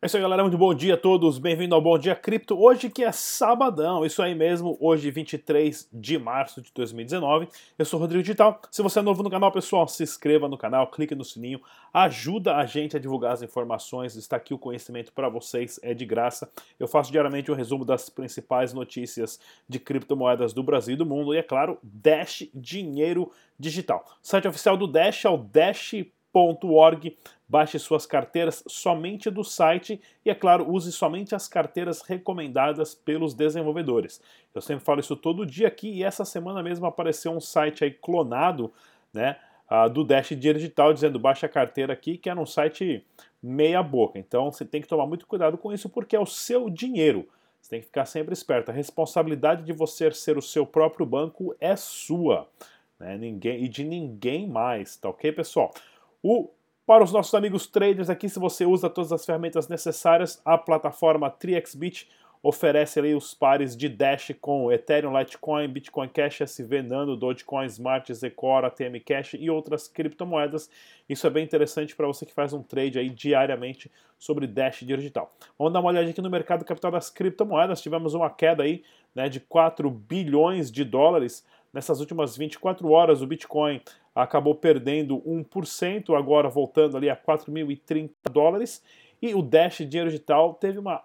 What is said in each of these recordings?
É isso aí, galera. Muito bom dia a todos. Bem-vindo ao Bom Dia Cripto. Hoje que é sabadão, isso aí mesmo. Hoje, 23 de março de 2019. Eu sou Rodrigo Digital. Se você é novo no canal, pessoal, se inscreva no canal, clique no sininho, ajuda a gente a divulgar as informações. Está aqui o conhecimento para vocês, é de graça. Eu faço diariamente um resumo das principais notícias de criptomoedas do Brasil e do mundo. E, é claro, Dash Dinheiro Digital. O site oficial do Dash é o dash.org Baixe suas carteiras somente do site e, é claro, use somente as carteiras recomendadas pelos desenvolvedores. Eu sempre falo isso todo dia aqui e essa semana mesmo apareceu um site aí clonado, né, uh, do Dash Digital dizendo baixe a carteira aqui, que era um site meia boca. Então você tem que tomar muito cuidado com isso porque é o seu dinheiro. Você tem que ficar sempre esperto. A responsabilidade de você ser o seu próprio banco é sua, né? Ninguém e de ninguém mais, tá ok, pessoal? O para os nossos amigos traders aqui, se você usa todas as ferramentas necessárias, a plataforma TriXBit oferece ali os pares de Dash com Ethereum, Litecoin, Bitcoin Cash, SV Nano, Dogecoin, Smart, Zecor, ATM Cash e outras criptomoedas. Isso é bem interessante para você que faz um trade aí diariamente sobre Dash digital. Vamos dar uma olhada aqui no mercado capital das criptomoedas. Tivemos uma queda aí né, de 4 bilhões de dólares nessas últimas 24 horas. O Bitcoin acabou perdendo 1%, agora voltando ali a 4.030 dólares. E o Dash Dinheiro Digital teve uma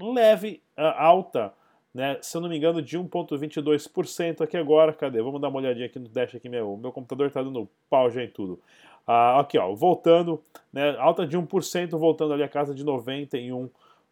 leve uh, alta, né, se eu não me engano, de 1,22% aqui agora. Cadê? Vamos dar uma olhadinha aqui no Dash aqui, meu, meu computador está dando pau já em tudo. Uh, aqui, ó, voltando, né, alta de 1%, voltando ali a casa de 91%.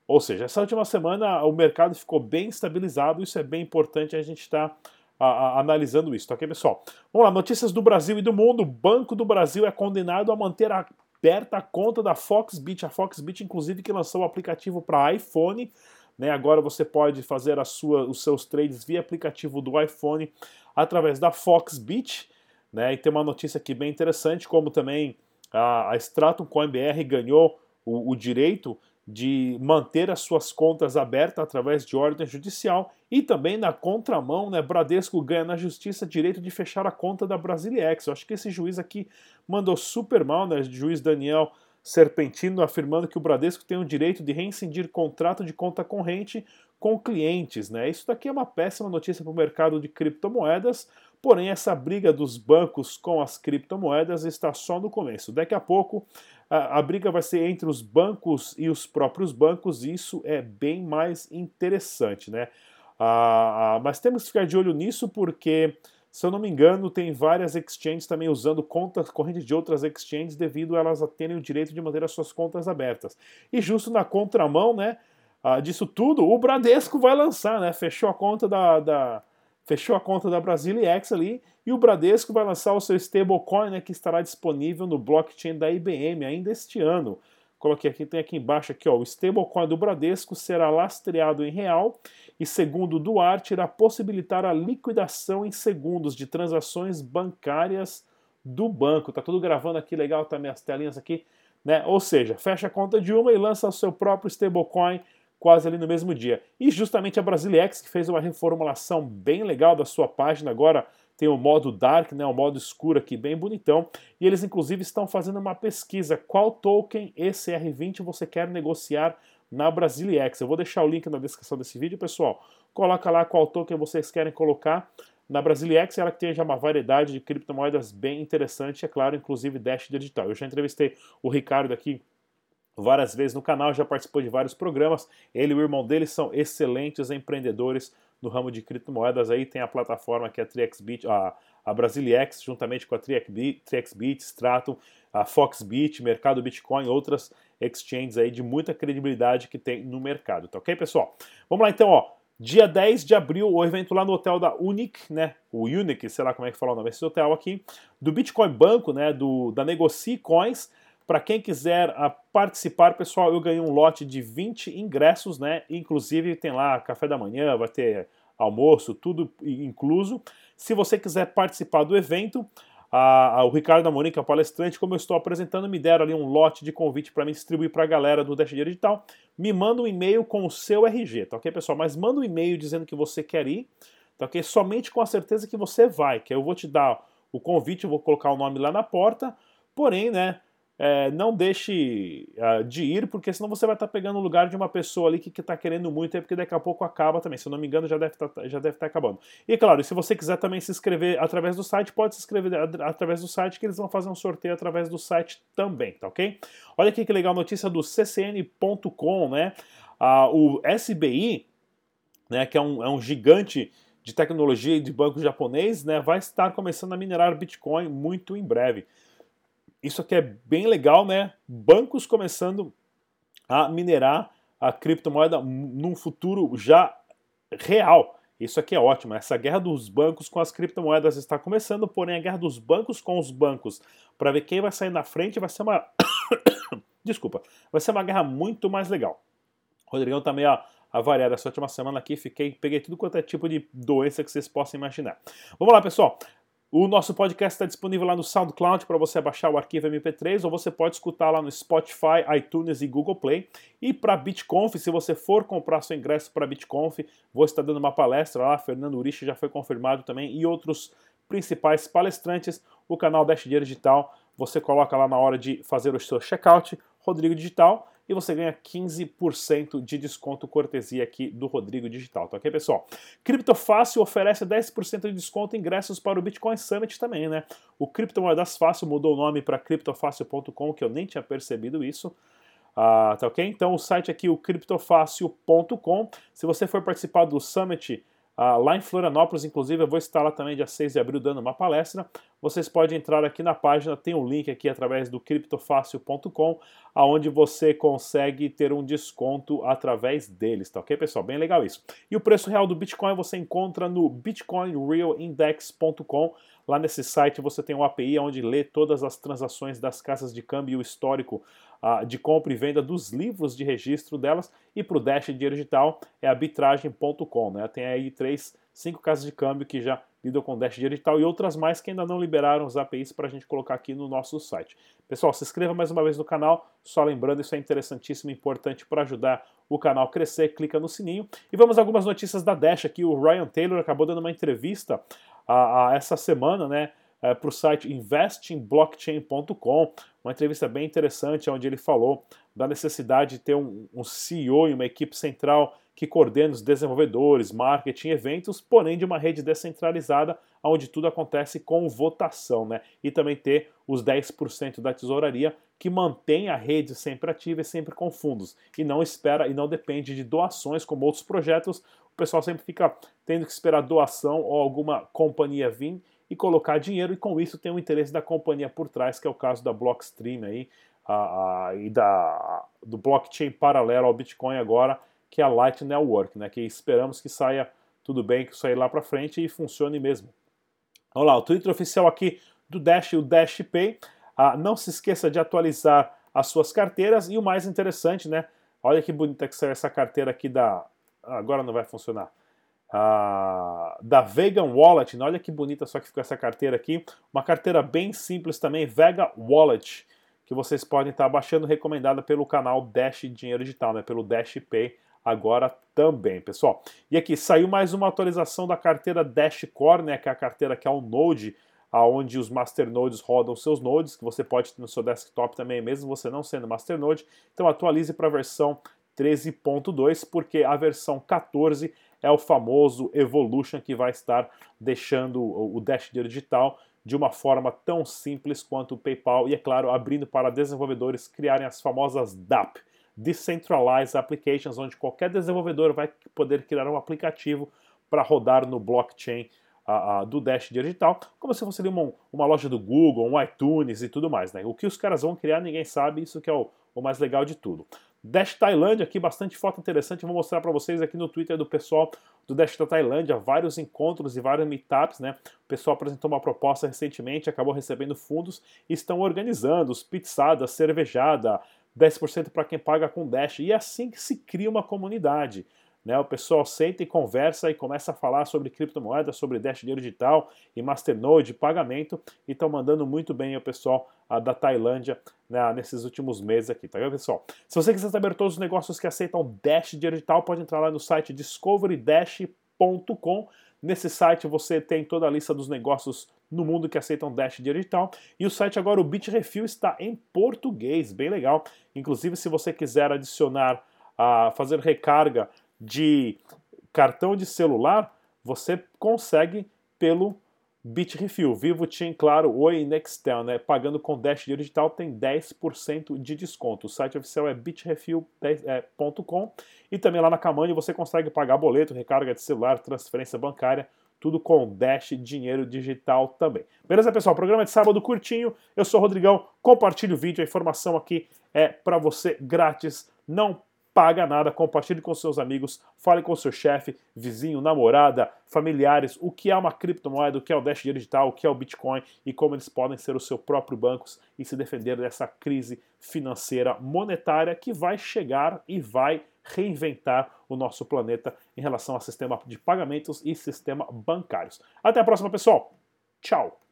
Ou seja, essa última semana o mercado ficou bem estabilizado, isso é bem importante a gente estar tá a, a, analisando isso, tá ok, pessoal? Vamos lá, notícias do Brasil e do mundo. O Banco do Brasil é condenado a manter aberta a conta da Foxbit. A Foxbit, inclusive, que lançou o aplicativo para iPhone. Né? Agora você pode fazer a sua, os seus trades via aplicativo do iPhone através da Foxbit. Né? E tem uma notícia aqui bem interessante, como também a, a Stratum ganhou o, o direito de manter as suas contas abertas através de ordem judicial e também na contramão, né, Bradesco ganha na justiça direito de fechar a conta da Brasiliex. Eu acho que esse juiz aqui mandou super mal, né, juiz Daniel Serpentino afirmando que o Bradesco tem o direito de reincindir contrato de conta corrente com clientes, né? Isso daqui é uma péssima notícia para o mercado de criptomoedas, porém essa briga dos bancos com as criptomoedas está só no começo. Daqui a pouco a, a, briga vai ser entre os bancos e os próprios bancos, e isso é bem mais interessante, né? Ah, mas temos que ficar de olho nisso porque, se eu não me engano, tem várias exchanges também usando contas correntes de outras exchanges devido a elas terem o direito de manter as suas contas abertas. E justo na contramão, né, ah, disso tudo, o Bradesco vai lançar, né? Fechou a conta da, da fechou a conta da Brasiliex ali e o Bradesco vai lançar o seu stablecoin, né, que estará disponível no blockchain da IBM ainda este ano. Coloquei aqui, tem aqui embaixo aqui, ó, o stablecoin do Bradesco será lastreado em real e, segundo Duarte, irá possibilitar a liquidação em segundos de transações bancárias do banco. Tá tudo gravando aqui, legal, tá minhas telinhas aqui, né? Ou seja, fecha a conta de uma e lança o seu próprio stablecoin quase ali no mesmo dia. E justamente a Brasiliex, que fez uma reformulação bem legal da sua página, agora tem o modo dark, né, o modo escuro aqui bem bonitão, e eles inclusive estão fazendo uma pesquisa qual token ECR20 você quer negociar na Brasiliex. Eu vou deixar o link na descrição desse vídeo, pessoal. Coloca lá qual token vocês querem colocar na Brasiliex, ela tem já uma variedade de criptomoedas bem interessante, é claro, inclusive Dash Digital. Eu já entrevistei o Ricardo aqui várias vezes no canal, já participou de vários programas. Ele e o irmão dele são excelentes empreendedores no ramo de criptomoedas. Aí tem a plataforma que é a TriXBit, a, a Brasiliex, juntamente com a TriXBit, Stratum, a Foxbit, Mercado Bitcoin, outras exchanges aí de muita credibilidade que tem no mercado, tá ok, pessoal? Vamos lá então, ó. Dia 10 de abril, o evento lá no hotel da Unic, né? O Unic, sei lá como é que fala o nome desse hotel aqui, do Bitcoin Banco, né? Do, da Negocie Coins para quem quiser uh, participar, pessoal, eu ganhei um lote de 20 ingressos, né? Inclusive tem lá café da manhã, vai ter almoço, tudo incluso. Se você quiser participar do evento, uh, o Ricardo da Mônica, palestrante, como eu estou apresentando, me deram ali um lote de convite para me distribuir para a galera do Dash Digital. Me manda um e-mail com o seu RG, tá ok, pessoal? Mas manda um e-mail dizendo que você quer ir, tá ok? Somente com a certeza que você vai, que eu vou te dar o convite, eu vou colocar o nome lá na porta. Porém, né, é, não deixe uh, de ir, porque senão você vai estar tá pegando o lugar de uma pessoa ali que está querendo muito, é porque daqui a pouco acaba também. Se eu não me engano, já deve tá, estar tá acabando. E claro, se você quiser também se inscrever através do site, pode se inscrever através do site, que eles vão fazer um sorteio através do site também, tá ok? Olha aqui que legal notícia do ccn.com, né? Uh, o SBI, né, que é um, é um gigante de tecnologia e de banco japonês, né, vai estar começando a minerar Bitcoin muito em breve. Isso aqui é bem legal, né? Bancos começando a minerar a criptomoeda num futuro já real. Isso aqui é ótimo. Essa guerra dos bancos com as criptomoedas está começando, porém a guerra dos bancos com os bancos para ver quem vai sair na frente vai ser uma desculpa, vai ser uma guerra muito mais legal. Rodrigão tá meio avariado essa última semana aqui, fiquei peguei tudo quanto é tipo de doença que vocês possam imaginar. Vamos lá, pessoal. O nosso podcast está disponível lá no SoundCloud para você baixar o arquivo MP3 ou você pode escutar lá no Spotify, iTunes e Google Play. E para BitConf, se você for comprar seu ingresso para BitConf, vou estar dando uma palestra lá. Fernando Urich já foi confirmado também e outros principais palestrantes. O canal Dash Dinheiro Digital, você coloca lá na hora de fazer o seu checkout, Rodrigo Digital e você ganha 15% de desconto cortesia aqui do Rodrigo Digital, tá ok, pessoal? Criptofácil oferece 10% de desconto ingressos para o Bitcoin Summit também, né? O Criptomoedas Fácil mudou o nome para criptofácil.com, que eu nem tinha percebido isso. Ah, tá ok? Então o site aqui, o criptofácil.com. Se você for participar do Summit ah, lá em Florianópolis, inclusive, eu vou estar lá também dia 6 de abril dando uma palestra. Vocês podem entrar aqui na página, tem um link aqui através do criptofácil.com, aonde você consegue ter um desconto através deles, tá ok, pessoal? Bem legal isso. E o preço real do Bitcoin você encontra no bitcoinrealindex.com. Lá nesse site você tem um API onde lê todas as transações das casas de câmbio e o histórico uh, de compra e venda dos livros de registro delas. E para o Dash Dinheiro Digital é arbitragem.com. Né? Tem aí três, cinco casas de câmbio que já lidam com Dash Digital e outras mais que ainda não liberaram os APIs para a gente colocar aqui no nosso site. Pessoal, se inscreva mais uma vez no canal. Só lembrando, isso é interessantíssimo e importante para ajudar o canal crescer. Clica no sininho. E vamos a algumas notícias da Dash aqui. O Ryan Taylor acabou dando uma entrevista a, a essa semana, né? É, para o site investingblockchain.com, uma entrevista bem interessante, onde ele falou da necessidade de ter um, um CEO e uma equipe central que coordena os desenvolvedores, marketing, eventos, porém de uma rede descentralizada, onde tudo acontece com votação, né? E também ter os 10% da tesouraria que mantém a rede sempre ativa e sempre com fundos, e não espera e não depende de doações como outros projetos. O pessoal sempre fica tendo que esperar doação ou alguma companhia vir e colocar dinheiro, e com isso tem o interesse da companhia por trás, que é o caso da Blockstream aí, a, a, e da, do blockchain paralelo ao Bitcoin agora, que é a Light Network, né, que esperamos que saia tudo bem, que saia lá para frente e funcione mesmo. Olha lá, o Twitter oficial aqui do Dash, o Dash Pay. Ah, não se esqueça de atualizar as suas carteiras e o mais interessante, né? Olha que bonita que saiu essa carteira aqui da. Agora não vai funcionar da Vegan Wallet. Olha que bonita só que ficou essa carteira aqui. Uma carteira bem simples também, Vega Wallet, que vocês podem estar baixando, recomendada pelo canal Dash Dinheiro Digital, né, pelo Dash Pay agora também, pessoal. E aqui saiu mais uma atualização da carteira Dash Core, né, que é a carteira que é um Node, aonde os masternodes rodam seus nodes, que você pode ter no seu desktop também, mesmo você não sendo masternode. Então atualize para a versão 13.2, porque a versão 14 é o famoso Evolution que vai estar deixando o Dash Digital de uma forma tão simples quanto o PayPal e, é claro, abrindo para desenvolvedores criarem as famosas DApp, Decentralized Applications, onde qualquer desenvolvedor vai poder criar um aplicativo para rodar no blockchain uh, uh, do Dash Digital, como se fosse uma, uma loja do Google, um iTunes e tudo mais. Né? O que os caras vão criar ninguém sabe, isso que é o, o mais legal de tudo. Dash Tailândia aqui, bastante foto interessante, vou mostrar para vocês aqui no Twitter do pessoal do Dash da Tailândia, vários encontros e vários meetups, né? O pessoal apresentou uma proposta recentemente, acabou recebendo fundos e estão organizando os pizzadas, cervejada, 10% para quem paga com Dash, e é assim que se cria uma comunidade. Né, o pessoal senta e conversa e começa a falar sobre criptomoedas, sobre Dash Dinheiro Digital e Masternode, pagamento, e estão mandando muito bem o pessoal a, da Tailândia né, nesses últimos meses aqui, tá vendo, pessoal? Se você quiser saber todos os negócios que aceitam Dash Dinheiro Digital, pode entrar lá no site discoverydash.com. Nesse site você tem toda a lista dos negócios no mundo que aceitam Dash digital. E o site agora, o Bitrefill, está em português, bem legal. Inclusive, se você quiser adicionar, a fazer recarga de cartão de celular, você consegue pelo Bitrefill. Vivo, TIM, Claro, Oi e Nextel, né? Pagando com Dash digital tem 10% de desconto. O site oficial é bitrefill.com e também lá na Camanho você consegue pagar boleto, recarga de celular, transferência bancária tudo com Dash Dinheiro Digital também. Beleza, pessoal? Programa de sábado curtinho. Eu sou o Rodrigão. Compartilhe o vídeo. A informação aqui é para você grátis. Não paga nada. Compartilhe com seus amigos. Fale com seu chefe, vizinho, namorada, familiares. O que é uma criptomoeda, o que é o Dash Digital, o que é o Bitcoin e como eles podem ser o seu próprio banco e se defender dessa crise financeira monetária que vai chegar e vai reinventar o nosso planeta em relação ao sistema de pagamentos e sistema bancários. Até a próxima, pessoal. Tchau.